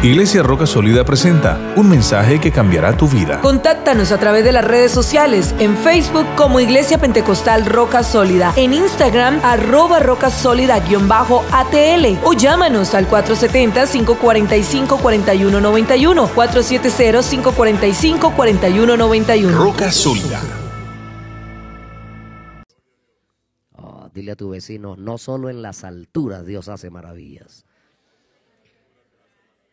Iglesia Roca Sólida presenta un mensaje que cambiará tu vida. Contáctanos a través de las redes sociales, en Facebook como Iglesia Pentecostal Roca Sólida, en Instagram arroba roca sólida-atl o llámanos al 470-545-4191, 470-545-4191. Roca Sólida. Oh, dile a tu vecino, no solo en las alturas Dios hace maravillas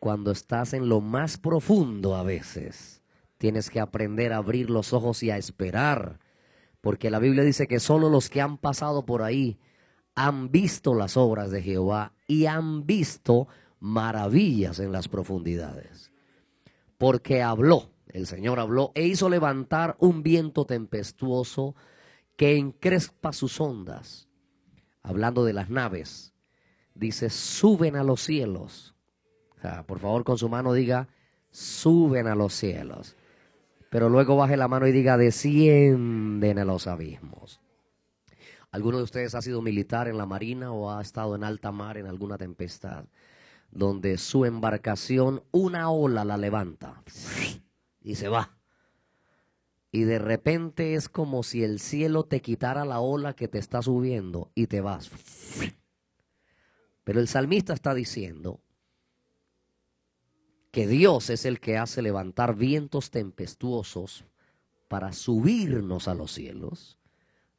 cuando estás en lo más profundo a veces, tienes que aprender a abrir los ojos y a esperar, porque la Biblia dice que solo los que han pasado por ahí han visto las obras de Jehová y han visto maravillas en las profundidades. Porque habló, el Señor habló e hizo levantar un viento tempestuoso que encrespa sus ondas. Hablando de las naves, dice, suben a los cielos por favor, con su mano diga, suben a los cielos. Pero luego baje la mano y diga, descienden a los abismos. ¿Alguno de ustedes ha sido militar en la marina o ha estado en alta mar en alguna tempestad? Donde su embarcación, una ola la levanta y se va. Y de repente es como si el cielo te quitara la ola que te está subiendo y te vas. Pero el salmista está diciendo, que Dios es el que hace levantar vientos tempestuosos para subirnos a los cielos,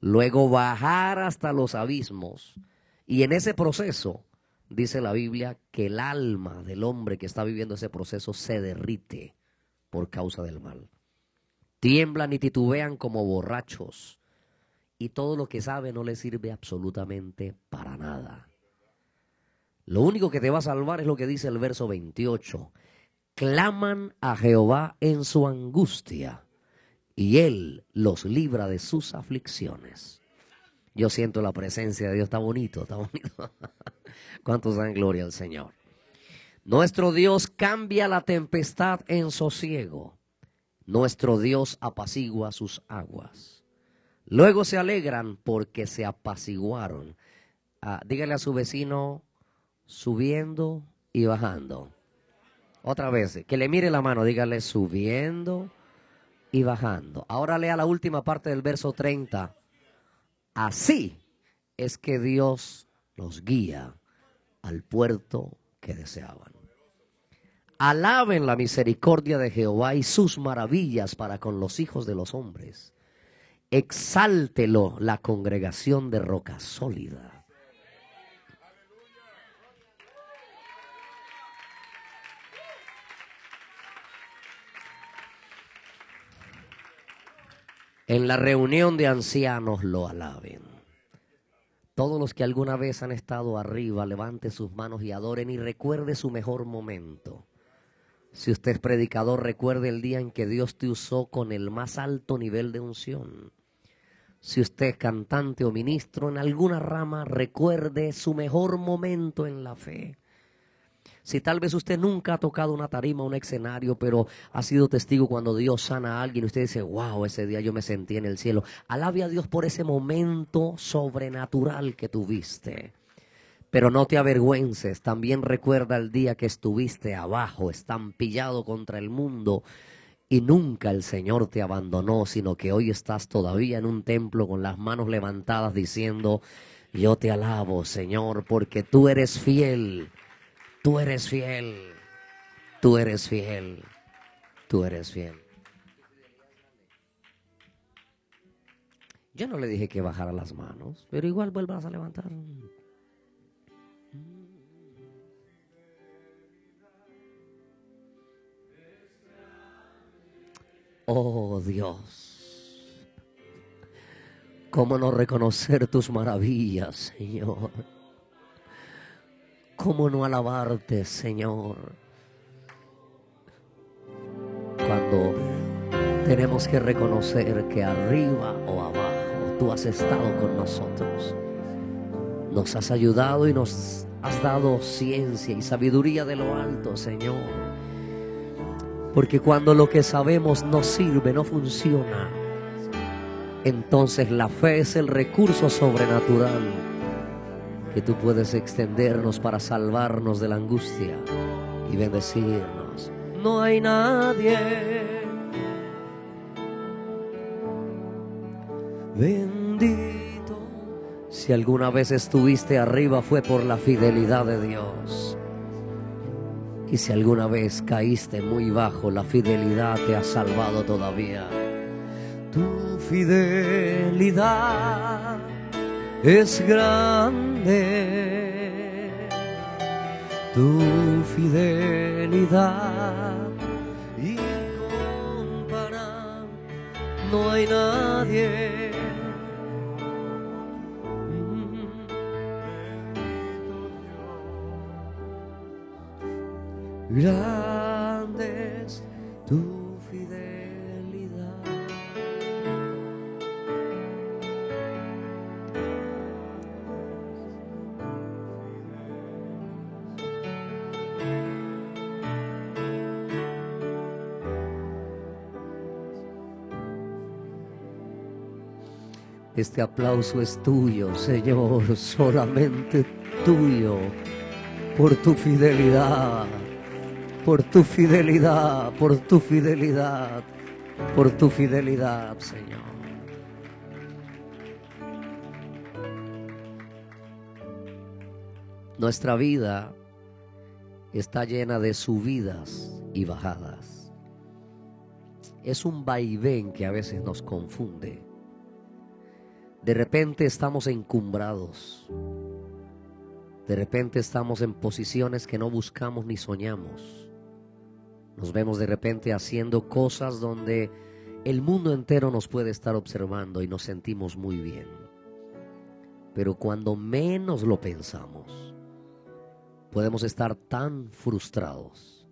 luego bajar hasta los abismos, y en ese proceso, dice la Biblia, que el alma del hombre que está viviendo ese proceso se derrite por causa del mal. Tiemblan y titubean como borrachos, y todo lo que sabe no le sirve absolutamente para nada. Lo único que te va a salvar es lo que dice el verso 28 claman a Jehová en su angustia y Él los libra de sus aflicciones. Yo siento la presencia de Dios, está bonito, está bonito. ¿Cuántos dan gloria al Señor? Nuestro Dios cambia la tempestad en sosiego. Nuestro Dios apacigua sus aguas. Luego se alegran porque se apaciguaron. Ah, dígale a su vecino, subiendo y bajando. Otra vez, que le mire la mano, dígale subiendo y bajando. Ahora lea la última parte del verso 30. Así es que Dios los guía al puerto que deseaban. Alaben la misericordia de Jehová y sus maravillas para con los hijos de los hombres. Exáltelo la congregación de roca sólida. En la reunión de ancianos lo alaben. Todos los que alguna vez han estado arriba, levante sus manos y adoren y recuerde su mejor momento. Si usted es predicador, recuerde el día en que Dios te usó con el más alto nivel de unción. Si usted es cantante o ministro en alguna rama, recuerde su mejor momento en la fe. Si tal vez usted nunca ha tocado una tarima, un escenario, pero ha sido testigo cuando Dios sana a alguien usted dice, wow, ese día yo me sentí en el cielo. Alabe a Dios por ese momento sobrenatural que tuviste. Pero no te avergüences, también recuerda el día que estuviste abajo, estampillado contra el mundo, y nunca el Señor te abandonó, sino que hoy estás todavía en un templo con las manos levantadas diciendo, yo te alabo, Señor, porque tú eres fiel Tú eres fiel. Tú eres fiel. Tú eres fiel. Yo no le dije que bajara las manos, pero igual vuelvas a levantar. Oh Dios, ¿cómo no reconocer tus maravillas, Señor? ¿Cómo no alabarte, Señor? Cuando tenemos que reconocer que arriba o abajo tú has estado con nosotros. Nos has ayudado y nos has dado ciencia y sabiduría de lo alto, Señor. Porque cuando lo que sabemos no sirve, no funciona, entonces la fe es el recurso sobrenatural que tú puedes extendernos para salvarnos de la angustia. y bendecirnos. No hay nadie. Bendito. Si alguna vez estuviste arriba fue por la fidelidad de Dios. Y si alguna vez caíste muy bajo, la fidelidad te ha salvado todavía. Tu fidelidad es grande. Tu fidelidad incomparable. No hay nadie. Grande Este aplauso es tuyo, Señor, solamente tuyo, por tu fidelidad, por tu fidelidad, por tu fidelidad, por tu fidelidad, Señor. Nuestra vida está llena de subidas y bajadas. Es un vaivén que a veces nos confunde. De repente estamos encumbrados. De repente estamos en posiciones que no buscamos ni soñamos. Nos vemos de repente haciendo cosas donde el mundo entero nos puede estar observando y nos sentimos muy bien. Pero cuando menos lo pensamos, podemos estar tan frustrados,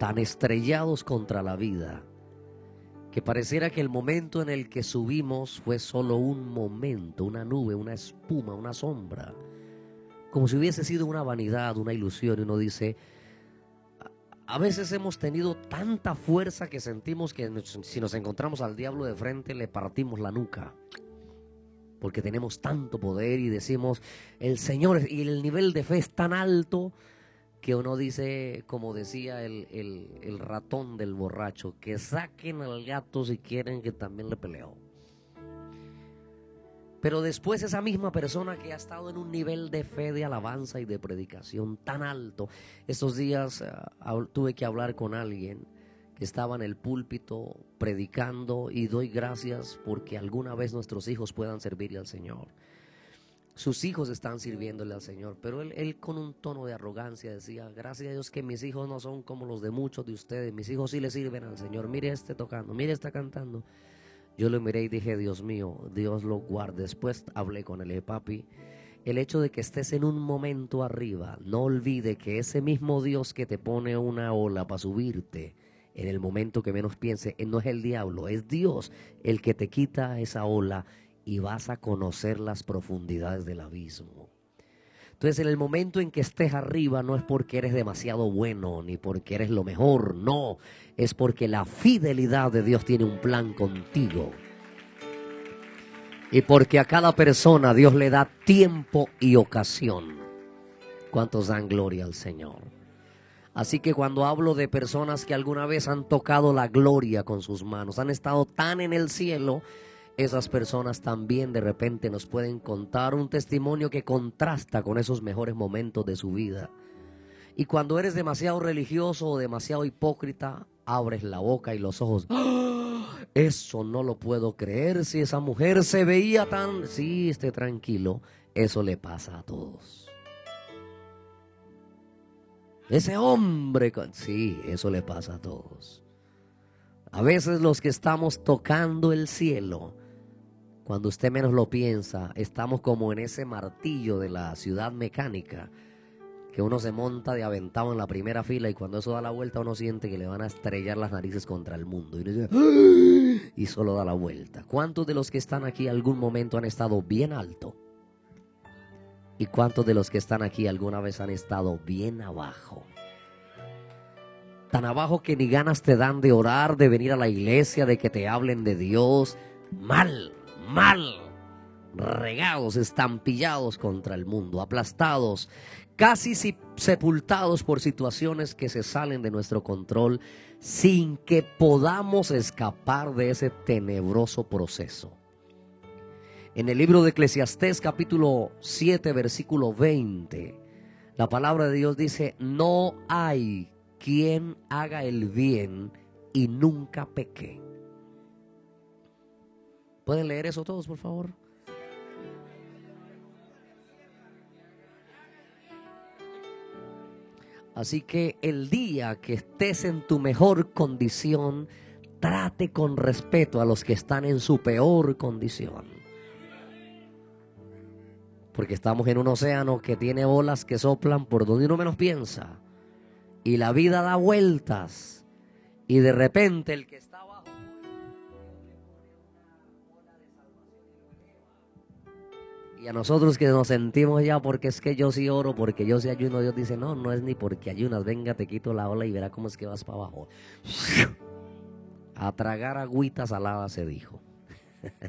tan estrellados contra la vida, que pareciera que el momento en el que subimos fue solo un momento, una nube, una espuma, una sombra, como si hubiese sido una vanidad, una ilusión, y uno dice, a veces hemos tenido tanta fuerza que sentimos que si nos encontramos al diablo de frente le partimos la nuca. Porque tenemos tanto poder y decimos, el Señor, y el nivel de fe es tan alto que uno dice, como decía el, el, ratón del borracho, que saquen al gato si quieren que también le peleó. Pero después esa misma persona que ha estado en un nivel de fe, de alabanza y de predicación tan alto, estos días uh, tuve que hablar con alguien que estaba en el púlpito predicando y doy gracias porque alguna vez nuestros hijos puedan servirle al Señor. Sus hijos están sirviéndole al Señor, pero él, él, con un tono de arrogancia decía, gracias a Dios que mis hijos no son como los de muchos de ustedes, mis hijos sí le sirven al Señor, mire este tocando, mire este cantando. Yo lo miré y dije, Dios mío, Dios lo guarde. Después hablé con él, papi, el hecho de que estés en un momento arriba, no olvide que ese mismo Dios que te pone una ola para subirte, en el momento que menos piense, no es el diablo, es Dios el que te quita esa ola y vas a conocer las profundidades del abismo. Entonces, en el momento en que estés arriba, no es porque eres demasiado bueno ni porque eres lo mejor, no, es porque la fidelidad de Dios tiene un plan contigo. Y porque a cada persona Dios le da tiempo y ocasión. ¿Cuántos dan gloria al Señor? Así que cuando hablo de personas que alguna vez han tocado la gloria con sus manos, han estado tan en el cielo, esas personas también de repente nos pueden contar un testimonio que contrasta con esos mejores momentos de su vida. Y cuando eres demasiado religioso o demasiado hipócrita, abres la boca y los ojos. Eso no lo puedo creer. Si esa mujer se veía tan... Sí, esté tranquilo. Eso le pasa a todos. Ese hombre... Sí, eso le pasa a todos. A veces los que estamos tocando el cielo, cuando usted menos lo piensa, estamos como en ese martillo de la ciudad mecánica, que uno se monta de aventado en la primera fila y cuando eso da la vuelta uno siente que le van a estrellar las narices contra el mundo y, dice, y solo da la vuelta. ¿Cuántos de los que están aquí algún momento han estado bien alto? ¿Y cuántos de los que están aquí alguna vez han estado bien abajo? Tan abajo que ni ganas te dan de orar, de venir a la iglesia, de que te hablen de Dios. Mal, mal, regados, estampillados contra el mundo, aplastados, casi sepultados por situaciones que se salen de nuestro control sin que podamos escapar de ese tenebroso proceso. En el libro de Eclesiastés capítulo 7 versículo 20, la palabra de Dios dice, no hay quien haga el bien y nunca peque. ¿Pueden leer eso todos, por favor? Así que el día que estés en tu mejor condición, trate con respeto a los que están en su peor condición. Porque estamos en un océano que tiene olas que soplan por donde uno menos piensa. Y la vida da vueltas. Y de repente el que Y a nosotros que nos sentimos ya porque es que yo sí oro, porque yo sí ayuno, Dios dice, no, no es ni porque ayunas, venga, te quito la ola y verá cómo es que vas para abajo. A tragar agüita salada se dijo.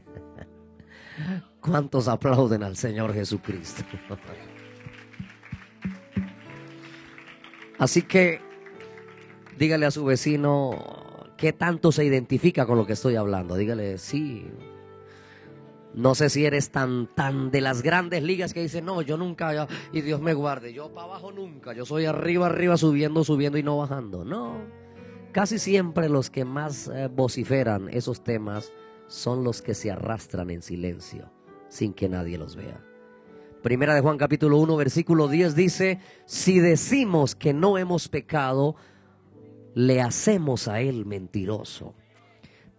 ¿Cuántos aplauden al Señor Jesucristo? Así que dígale a su vecino qué tanto se identifica con lo que estoy hablando. Dígale, sí, no sé si eres tan, tan de las grandes ligas que dicen, no, yo nunca, y Dios me guarde, yo para abajo nunca, yo soy arriba, arriba, subiendo, subiendo y no bajando. No, casi siempre los que más eh, vociferan esos temas son los que se arrastran en silencio, sin que nadie los vea. Primera de Juan capítulo 1, versículo 10 dice, si decimos que no hemos pecado, le hacemos a él mentiroso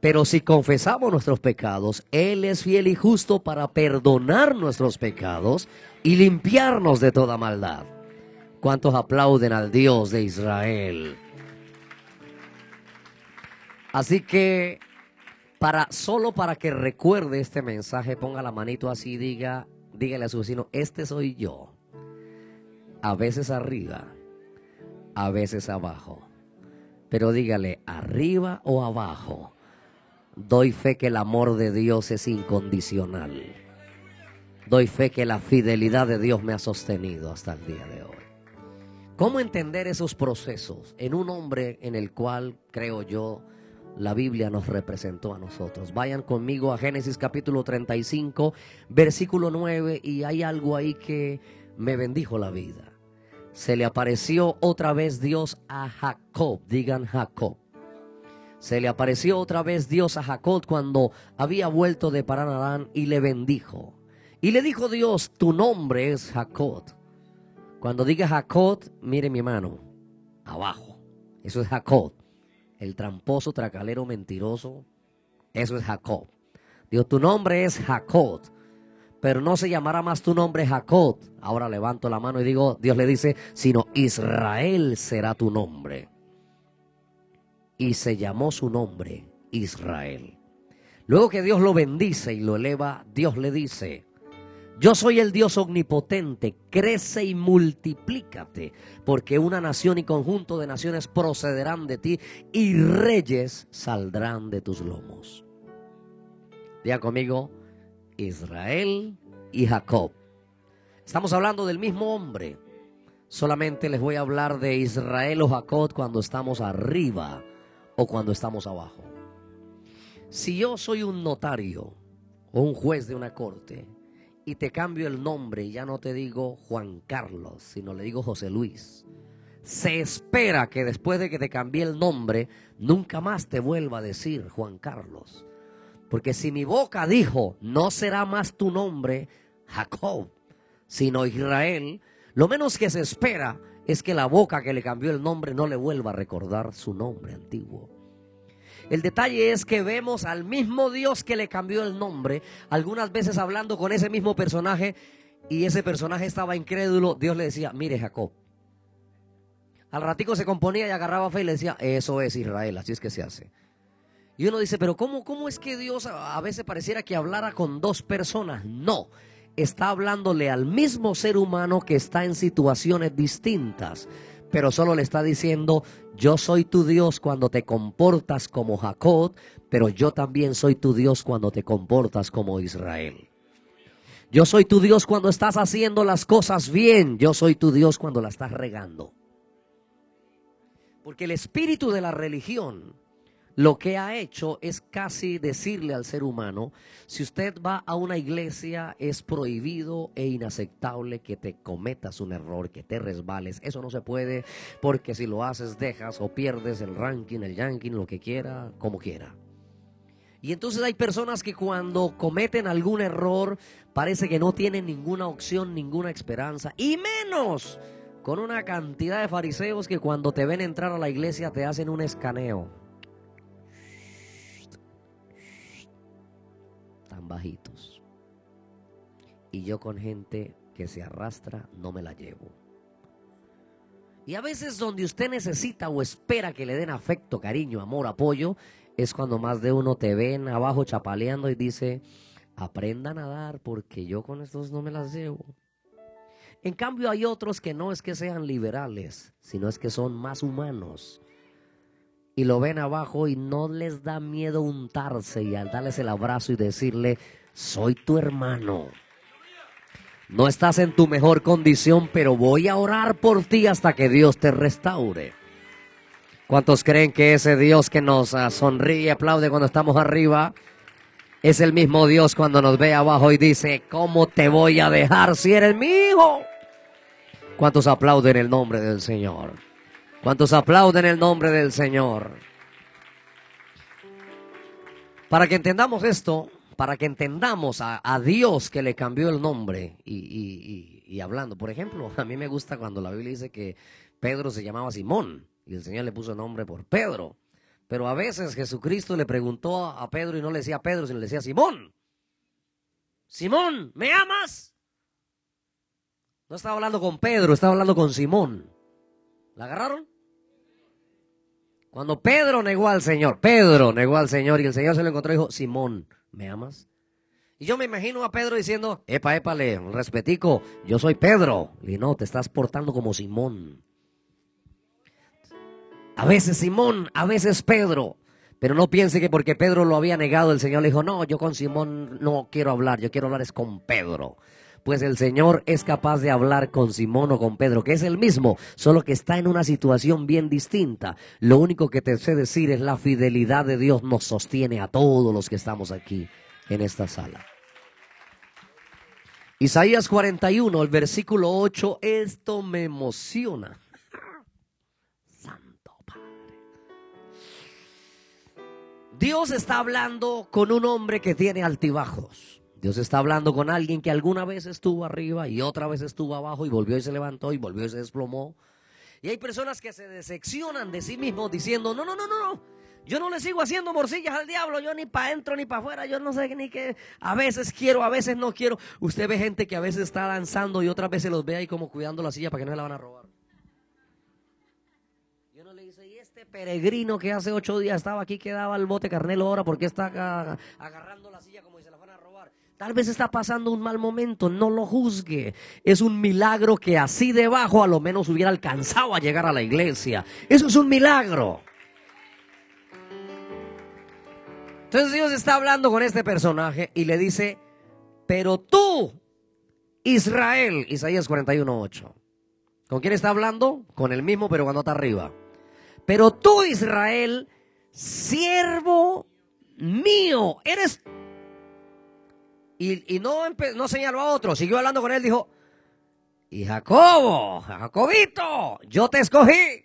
pero si confesamos nuestros pecados, Él es fiel y justo para perdonar nuestros pecados y limpiarnos de toda maldad. ¿Cuántos aplauden al Dios de Israel? Así que para solo para que recuerde este mensaje, ponga la manito así y diga, dígale a su vecino, este soy yo. A veces arriba, a veces abajo. Pero dígale, arriba o abajo Doy fe que el amor de Dios es incondicional. Doy fe que la fidelidad de Dios me ha sostenido hasta el día de hoy. ¿Cómo entender esos procesos en un hombre en el cual, creo yo, la Biblia nos representó a nosotros? Vayan conmigo a Génesis capítulo 35, versículo 9, y hay algo ahí que me bendijo la vida. Se le apareció otra vez Dios a Jacob, digan Jacob se le apareció otra vez Dios a Jacob cuando había vuelto de Paranarán y le bendijo. Y le dijo Dios, tu nombre es Jacob. Cuando diga Jacob, mire mi mano, abajo. Eso es Jacob. El tramposo, tracalero, mentiroso. Eso es Jacob. Dios, tu nombre es Jacob. Pero no se llamará más tu nombre Jacob. Ahora levanto la mano y digo, Dios le dice, sino Israel será tu nombre y se llamó su nombre Israel. Luego que Dios lo bendice y lo eleva, Dios le dice, yo soy el Dios omnipotente, crece y multiplícate, porque una nación y conjunto de naciones procederán de ti y reyes saldrán de tus lomos. Diga conmigo, Israel y Jacob. Estamos hablando del mismo hombre. Solamente les voy a hablar de Israel o Jacob cuando estamos arriba o cuando estamos abajo. Si yo soy un notario o un juez de una corte y te cambio el nombre ya no te digo Juan Carlos, sino le digo José Luis, se espera que después de que te cambie el nombre, nunca más te vuelva a decir Juan Carlos. Porque si mi boca dijo, no será más tu nombre Jacob, sino Israel, lo menos que se espera es que la boca que le cambió el nombre no le vuelva a recordar su nombre antiguo. El detalle es que vemos al mismo Dios que le cambió el nombre, algunas veces hablando con ese mismo personaje y ese personaje estaba incrédulo, Dios le decía, mire Jacob. Al ratico se componía y agarraba fe y le decía, eso es Israel, así es que se hace. Y uno dice, pero ¿cómo, cómo es que Dios a veces pareciera que hablara con dos personas? No, está hablándole al mismo ser humano que está en situaciones distintas, pero solo le está diciendo, yo soy tu Dios cuando te comportas como Jacob, pero yo también soy tu Dios cuando te comportas como Israel. Yo soy tu Dios cuando estás haciendo las cosas bien. Yo soy tu Dios cuando la estás regando. Porque el espíritu de la religión lo que ha hecho es casi decirle al ser humano, si usted va a una iglesia es prohibido e inaceptable que te cometas un error, que te resbales. Eso no se puede porque si lo haces dejas o pierdes el ranking, el yanking, lo que quiera, como quiera. Y entonces hay personas que cuando cometen algún error parece que no tienen ninguna opción, ninguna esperanza, y menos con una cantidad de fariseos que cuando te ven entrar a la iglesia te hacen un escaneo. Bajitos. Y yo con gente que se arrastra no me la llevo. Y a veces donde usted necesita o espera que le den afecto, cariño, amor, apoyo, es cuando más de uno te ven abajo chapaleando y dice, aprenda a nadar porque yo con estos no me las llevo. En cambio hay otros que no es que sean liberales, sino es que son más humanos y lo ven abajo y no les da miedo untarse y al darles el abrazo y decirle, soy tu hermano. No estás en tu mejor condición, pero voy a orar por ti hasta que Dios te restaure. ¿Cuántos creen que ese Dios que nos ah, sonríe y aplaude cuando estamos arriba es el mismo Dios cuando nos ve abajo y dice, ¿cómo te voy a dejar si eres mi hijo? ¿Cuántos aplauden el nombre del Señor? ¿Cuántos aplauden el nombre del Señor? Para que entendamos esto, para que entendamos a, Dios que le cambió el nombre y, hablando, por ejemplo, a mí me gusta cuando la Biblia dice que Pedro se llamaba Simón y el Señor le puso nombre por Pedro. Pero a veces Jesucristo le preguntó a Pedro y no le decía Pedro, sino le decía Simón. Simón, ¿me amas? No estaba hablando con Pedro, estaba hablando con Simón. ¿La agarraron? Cuando Pedro negó al Señor, Pedro negó al Señor y el Señor se lo encontró y dijo, Simón, ¿me amas? Y yo me imagino a Pedro diciendo, epa, épale, respetico, yo soy Pedro. Y no, te estás portando como Simón. A veces Simón, a veces Pedro. Pero no piense que porque Pedro lo había negado, el Señor le dijo, no, yo con Simón no quiero hablar, yo quiero hablar es con Pedro pues el Señor es capaz de hablar con Simón o con Pedro, que es el mismo, solo que está en una situación bien distinta. Lo único que te sé decir es la fidelidad de Dios nos sostiene a todos los que estamos aquí en esta sala. Isaías 41, el versículo 8, esto me emociona. Santo Padre. Dios está hablando con un hombre que tiene altibajos. Dios está hablando con alguien que alguna vez estuvo arriba y otra vez estuvo abajo y volvió y se levantó y volvió y se desplomó. Y hay personas que se decepcionan de sí mismos diciendo, no, no, no, no, no. Yo no le sigo haciendo morcillas al diablo, yo ni para adentro ni para afuera, yo no sé ni qué. A veces quiero, a veces no quiero. Usted ve gente que a veces está danzando y otras veces los ve ahí como cuidando la silla para que no se la van a robar. Yo no le dice, y este peregrino que hace ocho días estaba aquí, que daba el bote carnelo ahora, porque está agarrando la silla como Tal vez está pasando un mal momento, no lo juzgue. Es un milagro que así debajo a lo menos hubiera alcanzado a llegar a la iglesia. Eso es un milagro. Entonces Dios está hablando con este personaje y le dice, pero tú, Israel, Isaías 41.8. ¿Con quién está hablando? Con el mismo, pero cuando está arriba. Pero tú, Israel, siervo mío, eres y, no, no señaló a otro, siguió hablando con él, dijo, y Jacobo, Jacobito, yo te escogí.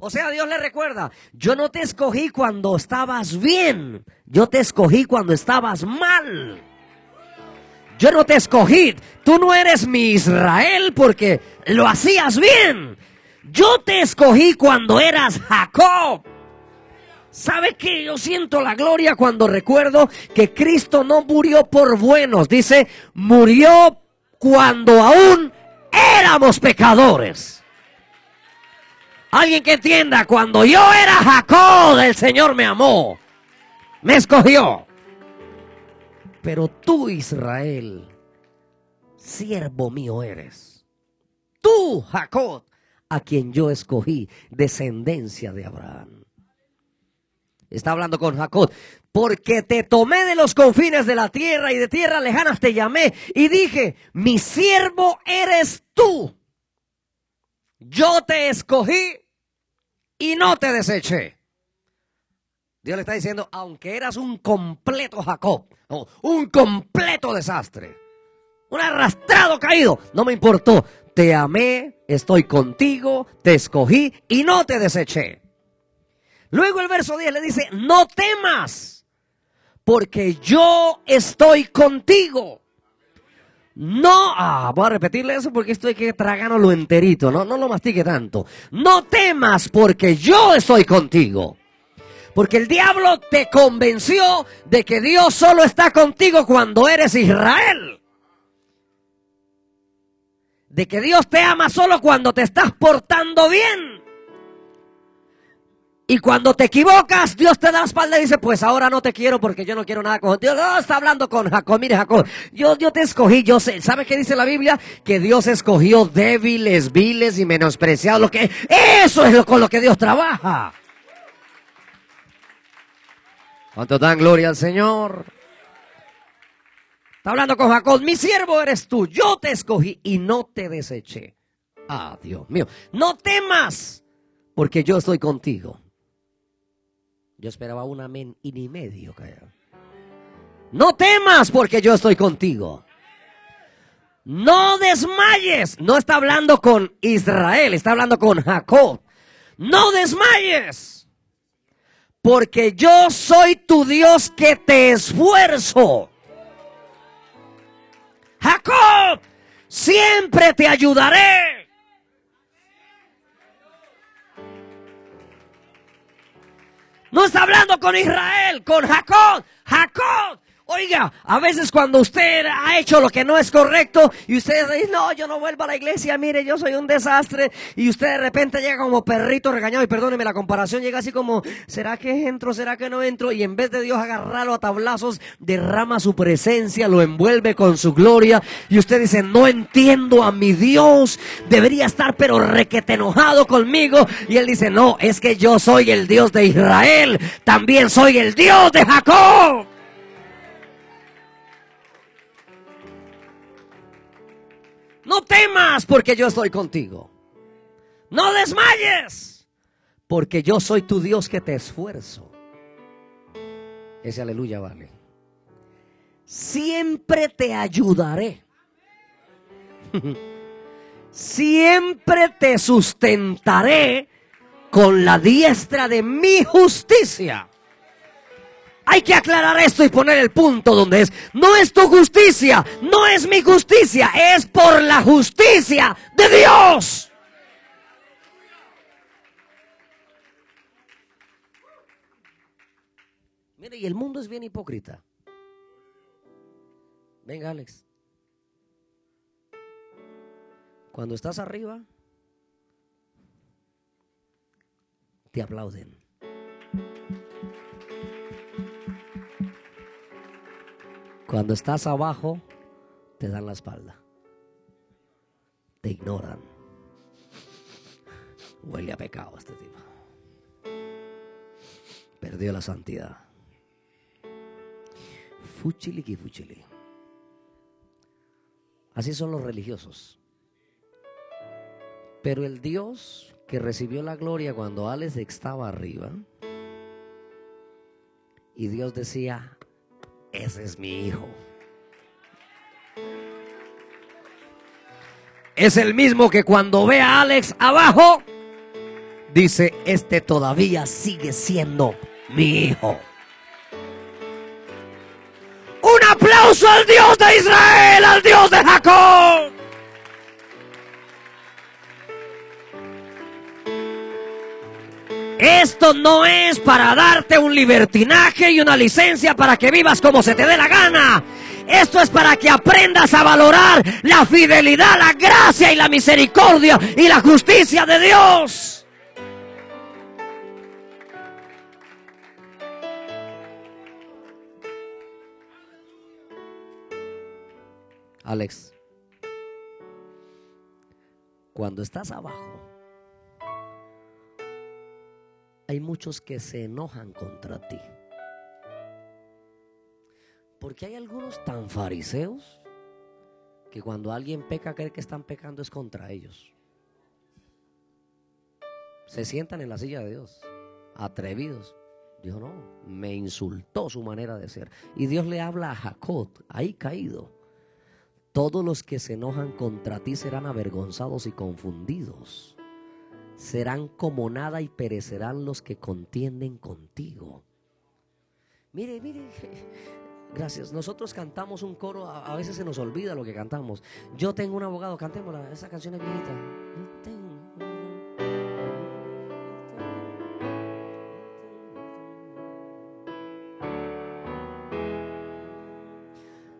O sea, Dios le recuerda, yo no te escogí cuando estabas bien, yo te escogí cuando estabas mal. Yo no te escogí, tú no eres mi Israel porque lo hacías bien. Yo te escogí cuando eras Jacob. ¿Sabe qué? Yo siento la gloria cuando recuerdo que Cristo no murió por buenos. Dice, murió cuando aún éramos pecadores. Alguien que entienda, cuando yo era Jacob, el Señor me amó, me escogió. Pero tú, Israel, siervo mío eres. Tú, Jacob, a quien yo escogí, descendencia de Abraham. Está hablando con Jacob. Porque te tomé de los confines de la tierra y de tierra lejanas te llamé y dije, mi siervo eres tú. Yo te escogí y no te deseché. Dios le está diciendo, aunque eras un completo Jacob, un completo desastre, un arrastrado caído, no me importó. Te amé, estoy contigo, te escogí y no te deseché. Luego el verso 10 le dice, no temas, porque yo estoy contigo. No, ah, voy a repetirle eso porque esto hay que lo enterito, no, no lo mastique tanto. No temas porque yo estoy contigo. Porque el diablo te convenció de que Dios solo está contigo cuando eres Israel. De que Dios te ama solo cuando te estás portando bien. Y cuando te equivocas, Dios te da la espalda y dice, pues ahora no te quiero porque yo no quiero nada con Dios. No, está hablando con Jacob. Mire, Jacob, yo, yo te escogí, yo sé. ¿Sabe qué dice la Biblia? Que Dios escogió débiles, viles y menospreciados. Lo que, eso es con lo que Dios trabaja. ¿Cuánto dan gloria al Señor? Está hablando con Jacob. Mi siervo eres tú. Yo te escogí y no te deseché. Ah, Dios mío. No temas porque yo estoy contigo. Yo esperaba un amén y ni medio, No temas porque yo estoy contigo. No desmayes. No está hablando con Israel, está hablando con Jacob. No desmayes. Porque yo soy tu Dios que te esfuerzo. Jacob, siempre te ayudaré. No está hablando con Israel, con Jacob. Jacob, Oiga, a veces cuando usted ha hecho lo que no es correcto y usted dice, no, yo no vuelvo a la iglesia, mire, yo soy un desastre, y usted de repente llega como perrito regañado, y perdóneme la comparación, llega así como, ¿será que entro, será que no entro? Y en vez de Dios agarrarlo a tablazos, derrama su presencia, lo envuelve con su gloria, y usted dice, no entiendo a mi Dios, debería estar pero requete enojado conmigo, y él dice, no, es que yo soy el Dios de Israel, también soy el Dios de Jacob. No temas porque yo estoy contigo. No desmayes porque yo soy tu Dios que te esfuerzo. Ese aleluya vale. Siempre te ayudaré. Siempre te sustentaré con la diestra de mi justicia. Hay que aclarar esto y poner el punto donde es. No es tu justicia, no es mi justicia, es por la justicia de Dios. Mire, y el mundo es bien hipócrita. Venga, Alex. Cuando estás arriba, te aplauden. Cuando estás abajo, te dan la espalda. Te ignoran. Huele a pecado este tipo. Perdió la santidad. Fuchili que. Así son los religiosos. Pero el Dios que recibió la gloria cuando Alex estaba arriba, y Dios decía, ese es mi hijo. Es el mismo que cuando ve a Alex abajo, dice, este todavía sigue siendo mi hijo. Un aplauso al Dios de Israel, al Dios de Jacob. Esto no es para darte un libertinaje y una licencia para que vivas como se te dé la gana. Esto es para que aprendas a valorar la fidelidad, la gracia y la misericordia y la justicia de Dios. Alex, cuando estás abajo, hay muchos que se enojan contra ti. Porque hay algunos tan fariseos que cuando alguien peca cree que están pecando es contra ellos. Se sientan en la silla de Dios, atrevidos. Dijo, no, me insultó su manera de ser. Y Dios le habla a Jacob, ahí caído. Todos los que se enojan contra ti serán avergonzados y confundidos. Serán como nada y perecerán los que contienden contigo. Mire, mire, gracias. Nosotros cantamos un coro, a, veces se nos olvida lo que cantamos. Yo tengo un abogado, cantémosla, esa canción es viejita.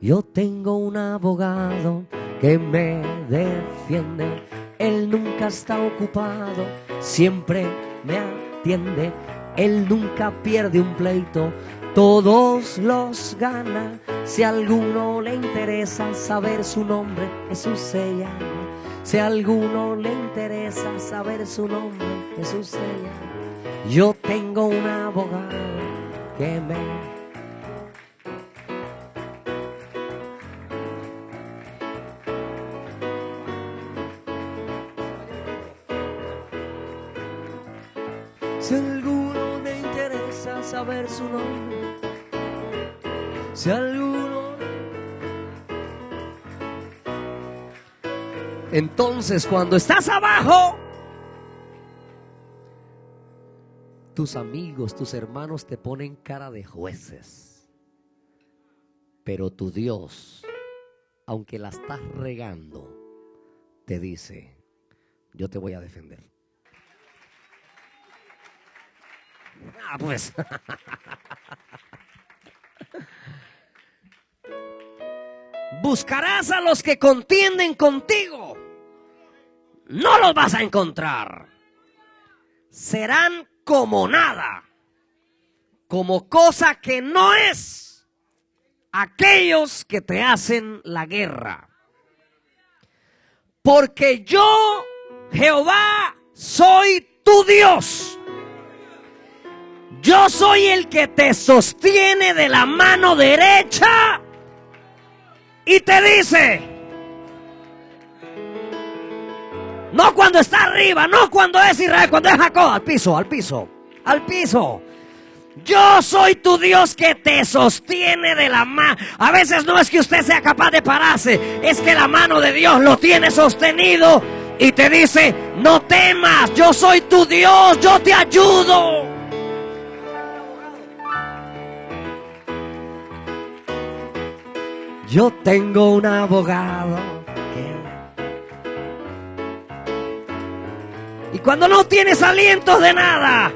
Yo tengo un abogado que me defiende. Él nunca está ocupado, siempre me atiende. Él nunca pierde un pleito, todos los gana. Si a alguno le interesa saber su nombre, Jesús se llama. Si a alguno le interesa saber su nombre, Jesús se llama. Yo tengo un abogado que me si alguno... Entonces cuando estás abajo, tus amigos, tus hermanos te ponen cara de jueces. Pero tu Dios, aunque la estás regando, te dice, yo te voy a defender. Ah, pues. Buscarás a los que contienden contigo. No los vas a encontrar. Serán como nada. Como cosa que no es. Aquellos que te hacen la guerra. Porque yo, Jehová, soy tu Dios yo soy el que te sostiene de la mano derecha y te dice, no cuando está arriba, no cuando es Israel, cuando es Jacob, al piso, al piso, al piso. Yo soy tu Dios que te sostiene de la mano. A veces no es que usted sea capaz de pararse, es que la mano de Dios lo tiene sostenido y te dice, no temas, yo soy tu Dios, yo te ayudo. Yo tengo un abogado. Y cuando no tienes aliento de nada,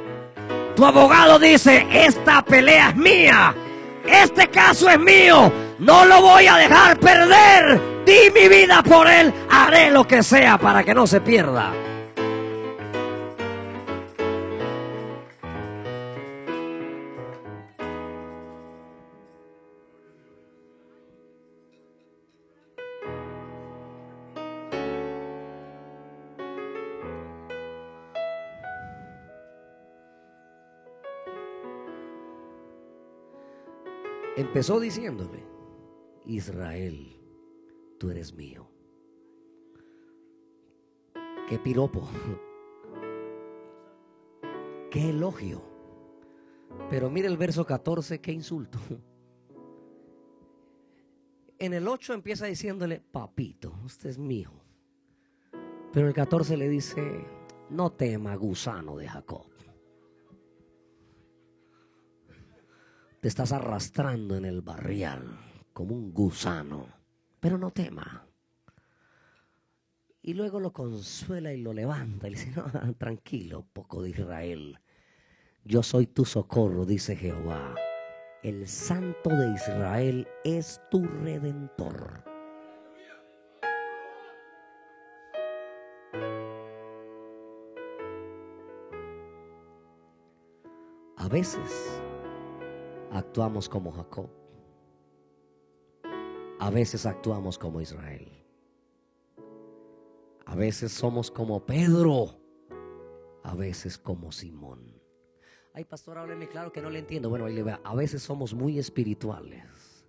tu abogado dice, esta pelea es mía, este caso es mío, no lo voy a dejar perder, di mi vida por él, haré lo que sea para que no se pierda. Empezó diciéndole, Israel, tú eres mío. Qué piropo. Qué elogio. Pero mire el verso 14, qué insulto. En el 8 empieza diciéndole, papito, usted es mío. Pero en el 14 le dice, no tema, gusano de Jacob. Te estás arrastrando en el barrial como un gusano, pero no tema. Y luego lo consuela y lo levanta y le dice, no, tranquilo, poco de Israel. Yo soy tu socorro, dice Jehová. El santo de Israel es tu redentor. A veces actuamos como Jacob. A veces actuamos como Israel. A veces somos como Pedro. A veces como Simón. Ay, pastor, hábleme claro que no le entiendo. Bueno. A veces somos muy espirituales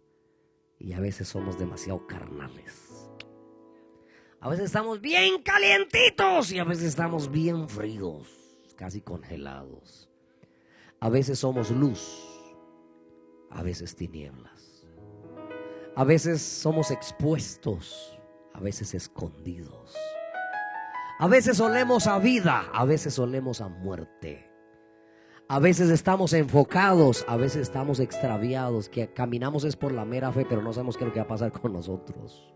y a veces somos demasiado carnales. A veces estamos bien calientitos y a veces estamos bien fríos, casi congelados. A veces somos luz, a veces tinieblas. A veces somos expuestos, a veces escondidos. A veces olemos a vida, a veces olemos a muerte. A veces estamos enfocados, a veces estamos extraviados, que caminamos es por la mera fe, pero no sabemos qué es lo que va a pasar con nosotros.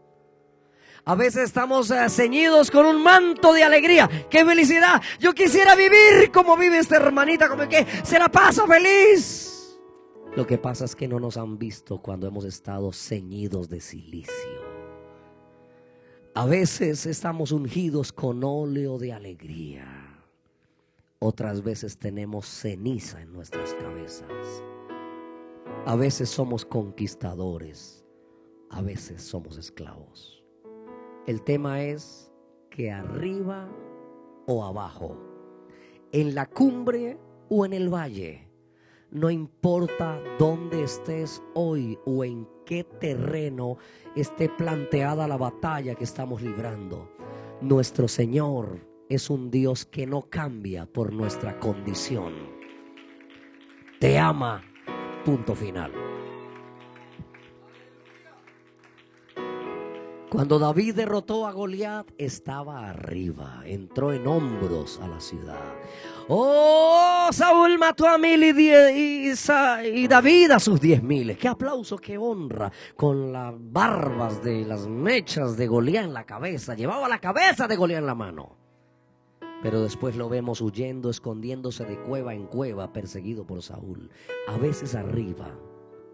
A veces estamos eh, ceñidos con un manto de alegría. ¡Qué felicidad! Yo quisiera vivir como vive esta hermanita, como que se la pasa feliz. Lo que pasa es que no nos han visto cuando hemos estado ceñidos de silicio. A veces estamos ungidos con óleo de alegría. Otras veces tenemos ceniza en nuestras cabezas. A veces somos conquistadores, a veces somos esclavos. El tema es que arriba o abajo, en la cumbre o en el valle, no importa dónde estés hoy o en qué terreno esté planteada la batalla que estamos librando, nuestro Señor es un Dios que no cambia por nuestra condición. Te ama, punto final. Cuando David derrotó a Goliat, estaba arriba, entró en hombros a la ciudad. Oh, Saúl mató a mil y, y, David a sus diez miles. Qué aplauso, qué honra. Con las barbas de las mechas de Goliat en la cabeza. Llevaba la cabeza de Goliat en la mano. Pero después lo vemos huyendo, escondiéndose de cueva en cueva, perseguido por Saúl. A veces arriba,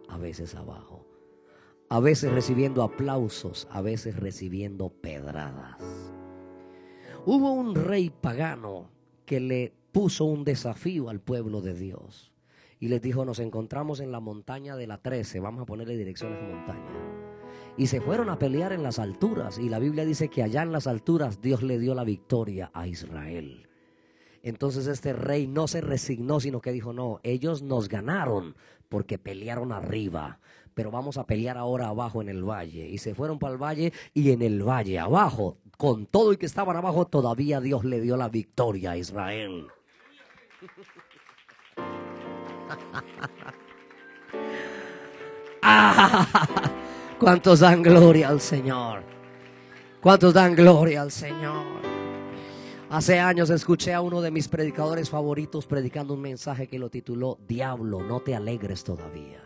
a veces abajo. A veces recibiendo aplausos, a veces recibiendo pedradas. Hubo un rey pagano que le puso un desafío al pueblo de Dios. Y les dijo, nos encontramos en la montaña de la 13, vamos a ponerle dirección a montaña y se fueron a pelear en las alturas. Y la Biblia dice que allá en las alturas Dios le dio la victoria a Israel. Entonces este rey no se resignó, sino que dijo, no, ellos nos ganaron porque pelearon arriba, pero vamos a pelear ahora abajo en el valle. Y se fueron para el valle y en el valle abajo, con todo y que estaban abajo, todavía Dios le dio la victoria a Israel. ah, ¿Cuántos dan gloria al Señor? ¿Cuántos dan gloria al Señor? Hace años escuché a uno de mis predicadores favoritos predicando un mensaje que lo tituló Diablo, no te alegres todavía.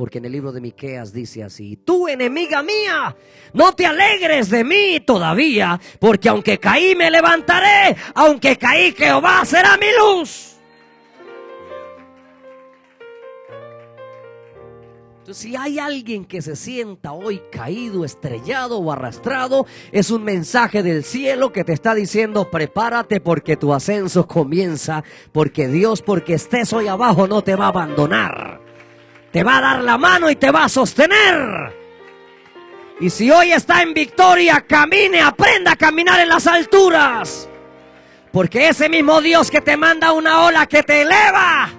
Porque en el libro de Miqueas dice así: Tú, enemiga mía, no te alegres de mí todavía, porque aunque caí me levantaré, aunque caí Jehová será mi luz. si hay alguien que se sienta hoy caído, estrellado o arrastrado, es un mensaje del cielo que te está diciendo, prepárate porque tu ascenso comienza, porque Dios, porque estés hoy abajo, no te va a abandonar. Te va a dar la mano y te va a sostener. Y si hoy está en victoria, camine, aprenda a caminar en las alturas. Porque ese mismo Dios que te manda una ola que te eleva,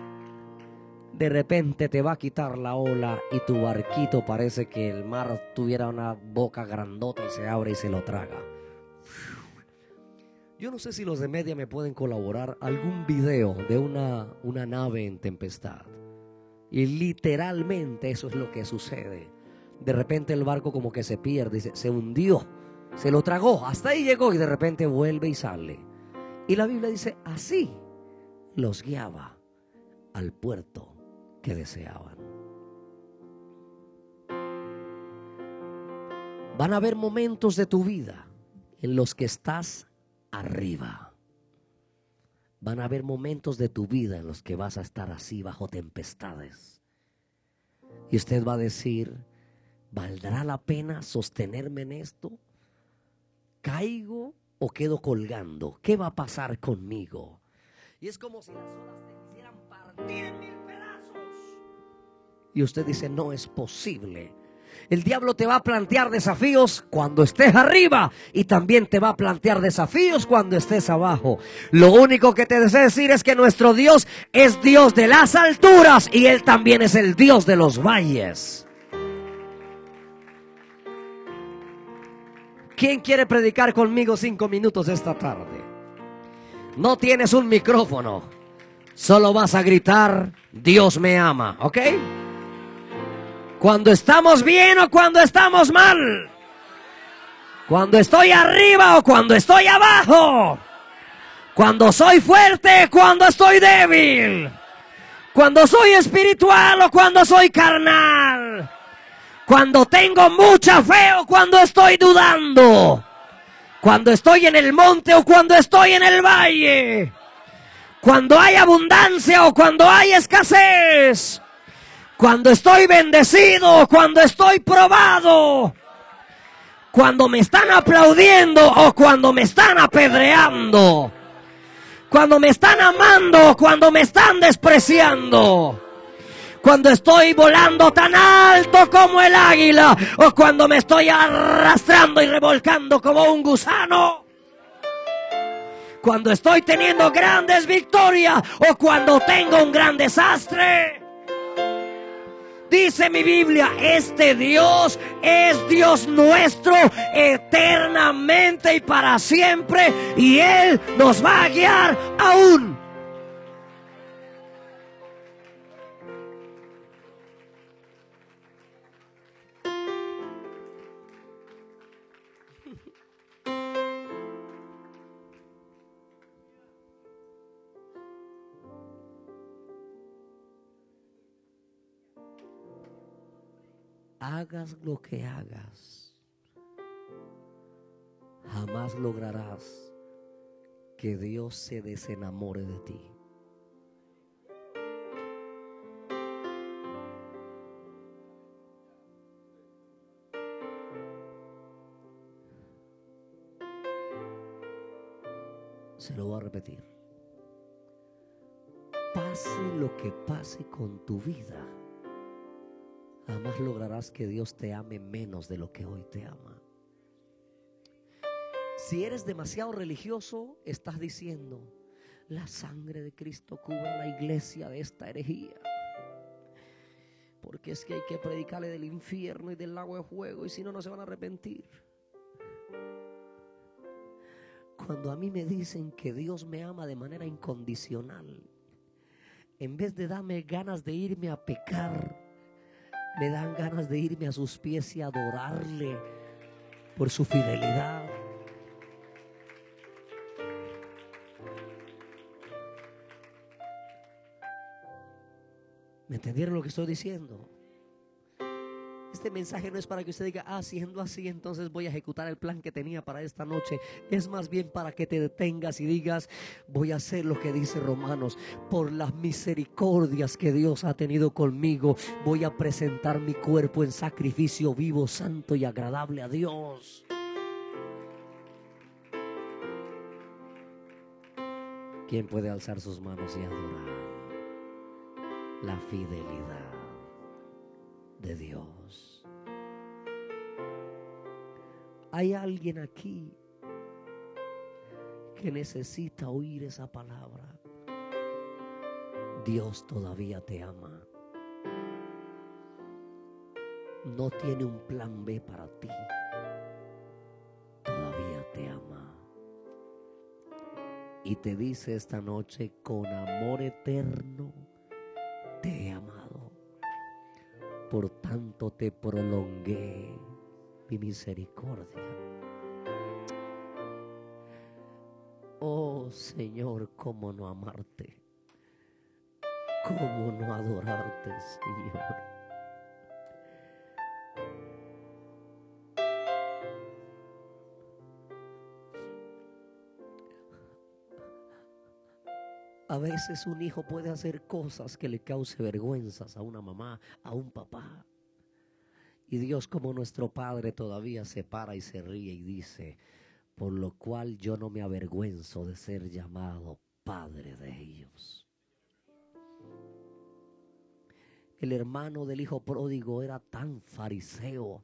de repente te va a quitar la ola y tu barquito parece que el mar tuviera una boca grandota y se abre y se lo traga. Yo no sé si los de media me pueden colaborar algún video de una, una nave en tempestad. Y literalmente eso es lo que sucede. De repente el barco como que se pierde, se, hundió, se lo tragó, hasta ahí llegó y de repente vuelve y sale. Y la Biblia dice, así los guiaba al puerto que deseaban. Van a haber momentos de tu vida en los que estás arriba. Van a haber momentos de tu vida en los que vas a estar así bajo tempestades. Y usted va a decir, ¿valdrá la pena sostenerme en esto? ¿Caigo o quedo colgando? ¿Qué va a pasar conmigo? Y es como si las olas te quisieran partir en mil y usted dice, no es posible. El diablo te va a plantear desafíos cuando estés arriba y también te va a plantear desafíos cuando estés abajo. Lo único que te deseo decir es que nuestro Dios es Dios de las alturas y Él también es el Dios de los valles. ¿Quién quiere predicar conmigo cinco minutos esta tarde? No tienes un micrófono, solo vas a gritar, Dios me ama, ¿ok? Cuando estamos bien o cuando estamos mal. Cuando estoy arriba o cuando estoy abajo. Cuando soy fuerte, cuando estoy débil. Cuando soy espiritual o cuando soy carnal. Cuando tengo mucha fe o cuando estoy dudando. Cuando estoy en el monte o cuando estoy en el valle. Cuando hay abundancia o cuando hay escasez cuando estoy bendecido, cuando estoy probado, cuando me están aplaudiendo o cuando me están apedreando, cuando me están amando o cuando me están despreciando. Cuando estoy volando tan alto como el águila o cuando me estoy arrastrando y revolcando como un gusano cuando estoy teniendo grandes victorias o cuando tengo un gran desastre. Dice mi Biblia, este Dios es Dios nuestro eternamente y para siempre y Él nos va a guiar aún. Hagas lo que hagas, jamás lograrás que Dios se desenamore de ti. Se lo voy a repetir. Pase lo que pase con tu vida jamás lograrás que Dios te ame menos de lo que hoy te ama. Si eres demasiado religioso, estás diciendo, la sangre de Cristo cubre la iglesia de esta herejía. Porque es que hay que predicarle del infierno y del agua de fuego y si no, no se van a arrepentir. Cuando a mí me dicen que Dios me ama de manera incondicional, en vez de darme ganas de irme a pecar, me dan ganas de irme a sus pies y adorarle por su fidelidad. ¿Me entendieron lo que estoy diciendo? Este mensaje no es para que usted diga, ah, siendo así, entonces voy a ejecutar el plan que tenía para esta noche. Es más bien para que te detengas y digas, voy a hacer lo que dice Romanos. Por las misericordias que Dios ha tenido conmigo, voy a presentar mi cuerpo en sacrificio vivo, santo y agradable a Dios. ¿Quién puede alzar sus manos y adorar la fidelidad de Dios? Hay alguien aquí que necesita oír esa palabra. Dios todavía te ama. No tiene un plan B para ti. Todavía te ama. Y te dice esta noche, con amor eterno, te he amado. Por tanto te prolongué mi misericordia. Oh Señor, cómo no amarte, cómo no adorarte, Señor. A veces un hijo puede hacer cosas que le cause vergüenzas a una mamá, a un papá. Y Dios como nuestro Padre todavía se para y se ríe y dice, por lo cual yo no me avergüenzo de ser llamado Padre de ellos. el hermano del hijo pródigo era tan fariseo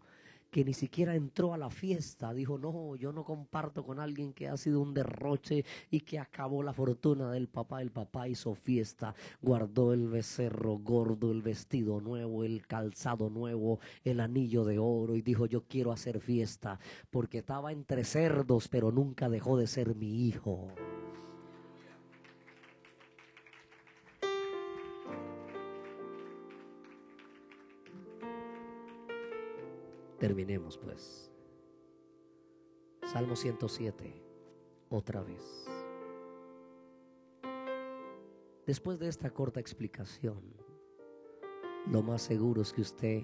que ni siquiera entró a la fiesta. Dijo, no, yo no comparto con alguien que ha sido un derroche y que acabó la fortuna del papá. El papá hizo fiesta, guardó el becerro gordo, el vestido nuevo, el calzado nuevo, el anillo de oro y dijo, yo quiero hacer fiesta porque estaba entre cerdos, pero nunca dejó de ser mi hijo. Terminemos pues. Salmo 107, otra vez. Después de esta corta explicación, lo más seguro es que usted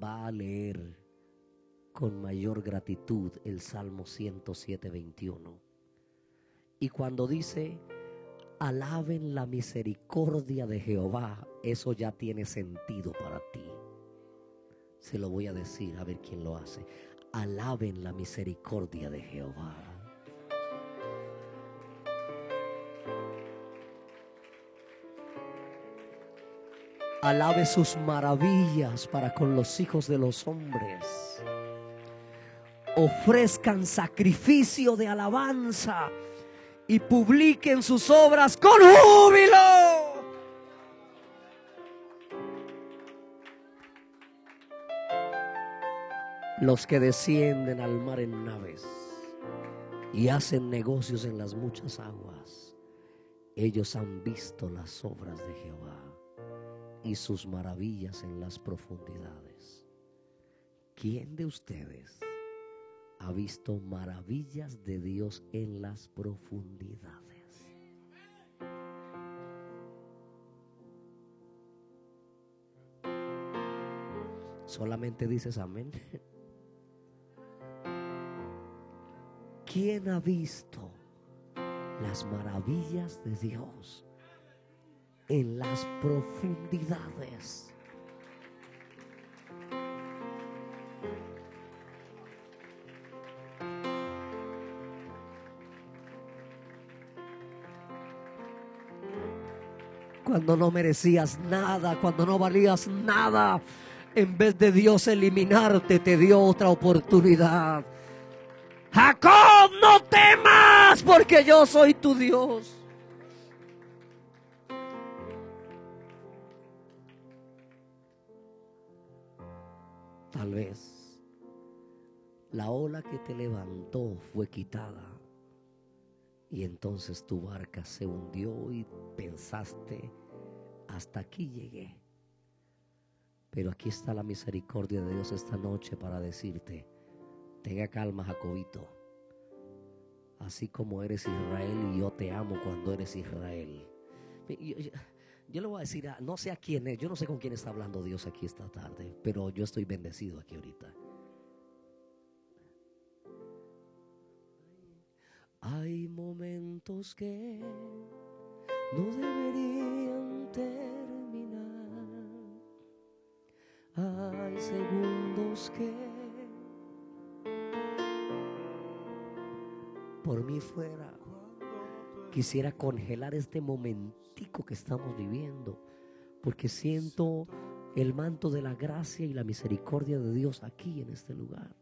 va a leer con mayor gratitud el Salmo 107, 21. Y cuando dice, alaben la misericordia de Jehová, eso ya tiene sentido para ti. Se lo voy a decir a ver quién lo hace. Alaben la misericordia de Jehová. Alabe sus maravillas para con los hijos de los hombres. Ofrezcan sacrificio de alabanza y publiquen sus obras con júbilo. Los que descienden al mar en naves y hacen negocios en las muchas aguas, ellos han visto las obras de Jehová y sus maravillas en las profundidades. ¿Quién de ustedes ha visto maravillas de Dios en las profundidades? Solamente dices amén. ¿Quién ha visto las maravillas de Dios en las profundidades? Cuando no merecías nada, cuando no valías nada, en vez de Dios eliminarte, te dio otra oportunidad. Porque yo soy tu Dios. Tal vez la ola que te levantó fue quitada y entonces tu barca se hundió y pensaste, hasta aquí llegué. Pero aquí está la misericordia de Dios esta noche para decirte, Tenga calma, Jacobito. Así como eres Israel y yo te amo cuando eres Israel. Yo, le voy a decir, no sé a quién es, yo no sé con quién está hablando Dios aquí esta tarde, pero yo estoy bendecido aquí ahorita. Hay momentos que no deberían terminar. Hay segundos que por mí fuera. Quisiera congelar este momentico que estamos viviendo, porque siento el manto de la gracia y la misericordia de Dios aquí en este lugar.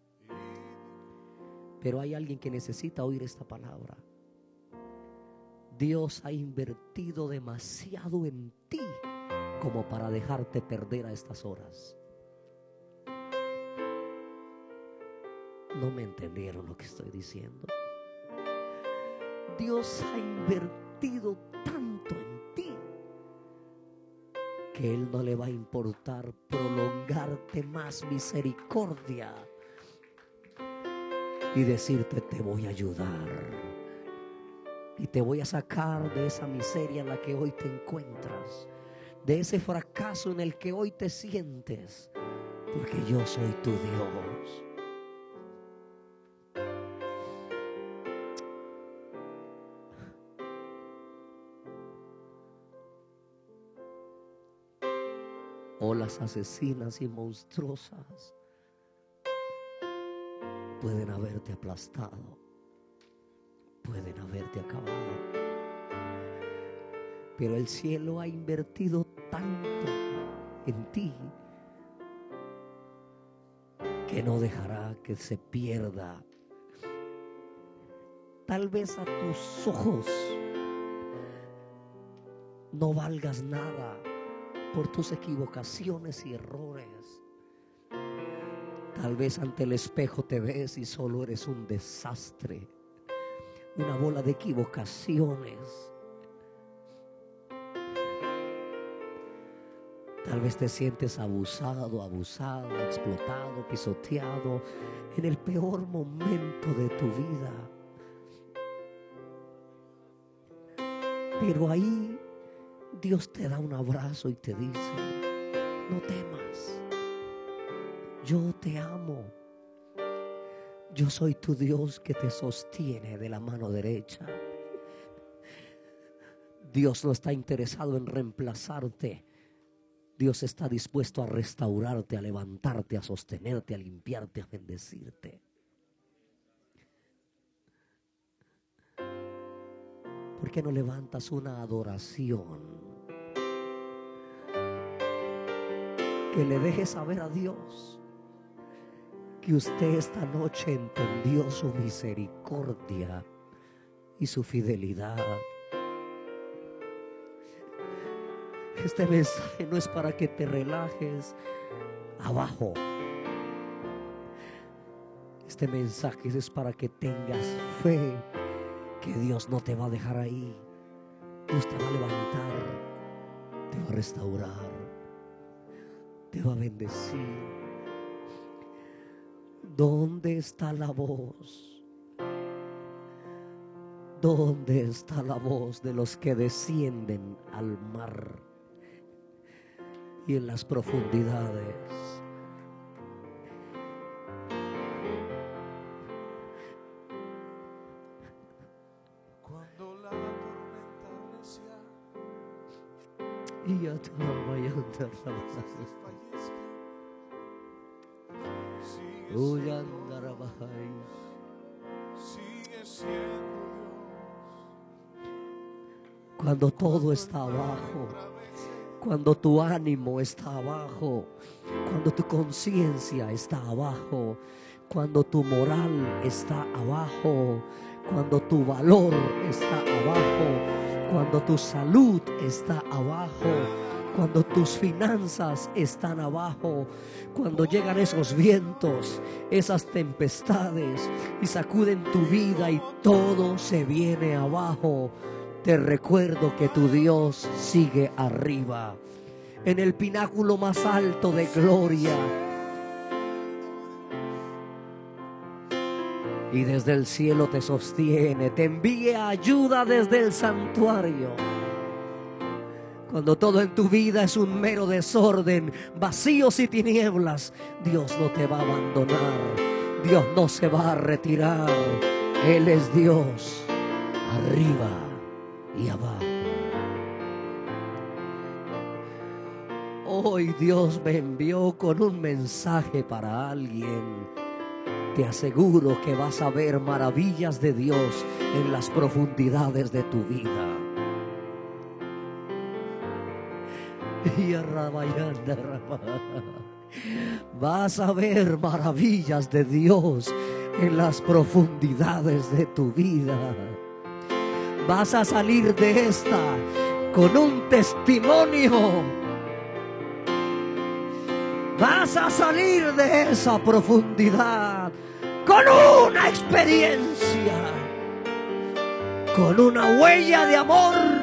Pero hay alguien que necesita oír esta palabra. Dios ha invertido demasiado en ti como para dejarte perder a estas horas. No me entendieron lo que estoy diciendo. Dios ha invertido tanto en ti que Él no le va a importar prolongarte más misericordia y decirte te voy a ayudar y te voy a sacar de esa miseria en la que hoy te encuentras, de ese fracaso en el que hoy te sientes, porque yo soy tu Dios. Asesinas y monstruosas pueden haberte aplastado, pueden haberte acabado. Pero el cielo ha invertido tanto en ti que no dejará que se pierda. Tal vez a tus ojos no valgas nada por tus equivocaciones y errores. Tal vez ante el espejo te ves y solo eres un desastre, una bola de equivocaciones. Tal vez te sientes abusado, abusado, explotado, pisoteado en el peor momento de tu vida. Pero ahí Dios te da un abrazo y te dice, no temas, yo te amo. Yo soy tu Dios que te sostiene de la mano derecha. Dios no está interesado en reemplazarte. Dios está dispuesto a restaurarte, a levantarte, a sostenerte, a limpiarte, a bendecirte. ¿Por qué no levantas una adoración? Que le dejes saber a Dios que usted esta noche entendió su misericordia y su fidelidad. Este mensaje no es para que te relajes abajo. Este mensaje es para que tengas fe que Dios no te va a dejar ahí. Dios te va a levantar, te va a restaurar, te va a bendecir. ¿Dónde está la voz? ¿Dónde está la voz de los que descienden al mar y en las profundidades? Cuando la tormenta recia Y Cuando todo está abajo, cuando tu ánimo está abajo, cuando tu conciencia está abajo, cuando tu moral está abajo, cuando tu valor está abajo, cuando tu salud está abajo, cuando tus finanzas están abajo, cuando llegan esos vientos, esas tempestades y sacuden tu vida y todo se viene abajo. Te recuerdo que tu Dios sigue arriba, en el pináculo más alto de gloria. Y desde el cielo te sostiene, te envía ayuda desde el santuario. Cuando todo en tu vida es un mero desorden, vacíos y tinieblas, Dios no te va a abandonar. Dios no se va a retirar. Él es Dios arriba y abajo. Hoy Dios me envió con un mensaje para alguien. Te aseguro que vas a ver maravillas de Dios en las profundidades de tu vida. Y. Vas a ver maravillas de Dios en las profundidades de tu vida. Vas a salir de esta con un testimonio. Vas a salir de esa profundidad con una experiencia, con una huella de amor.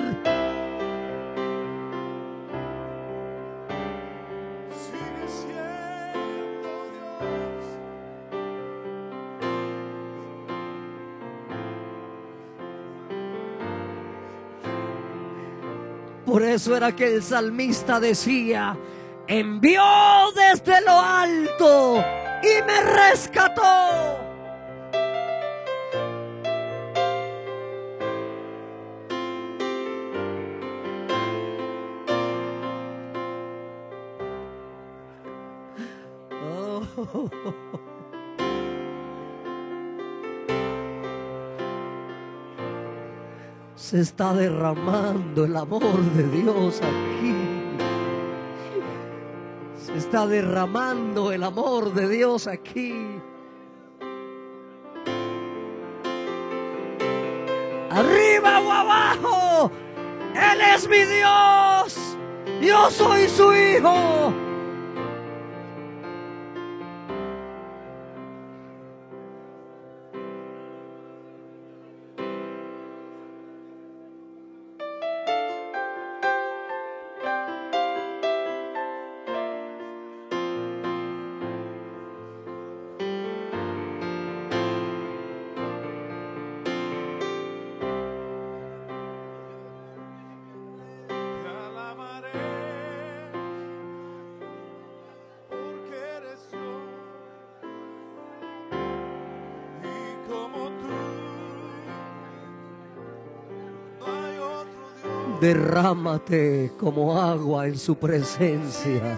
Por eso era que el salmista decía, envió desde lo alto y me rescató. Oh. Se está derramando el amor de Dios aquí. Se está derramando el amor de Dios aquí. Arriba o abajo, Él es mi Dios. Yo soy su hijo. Derrámate como agua en su presencia.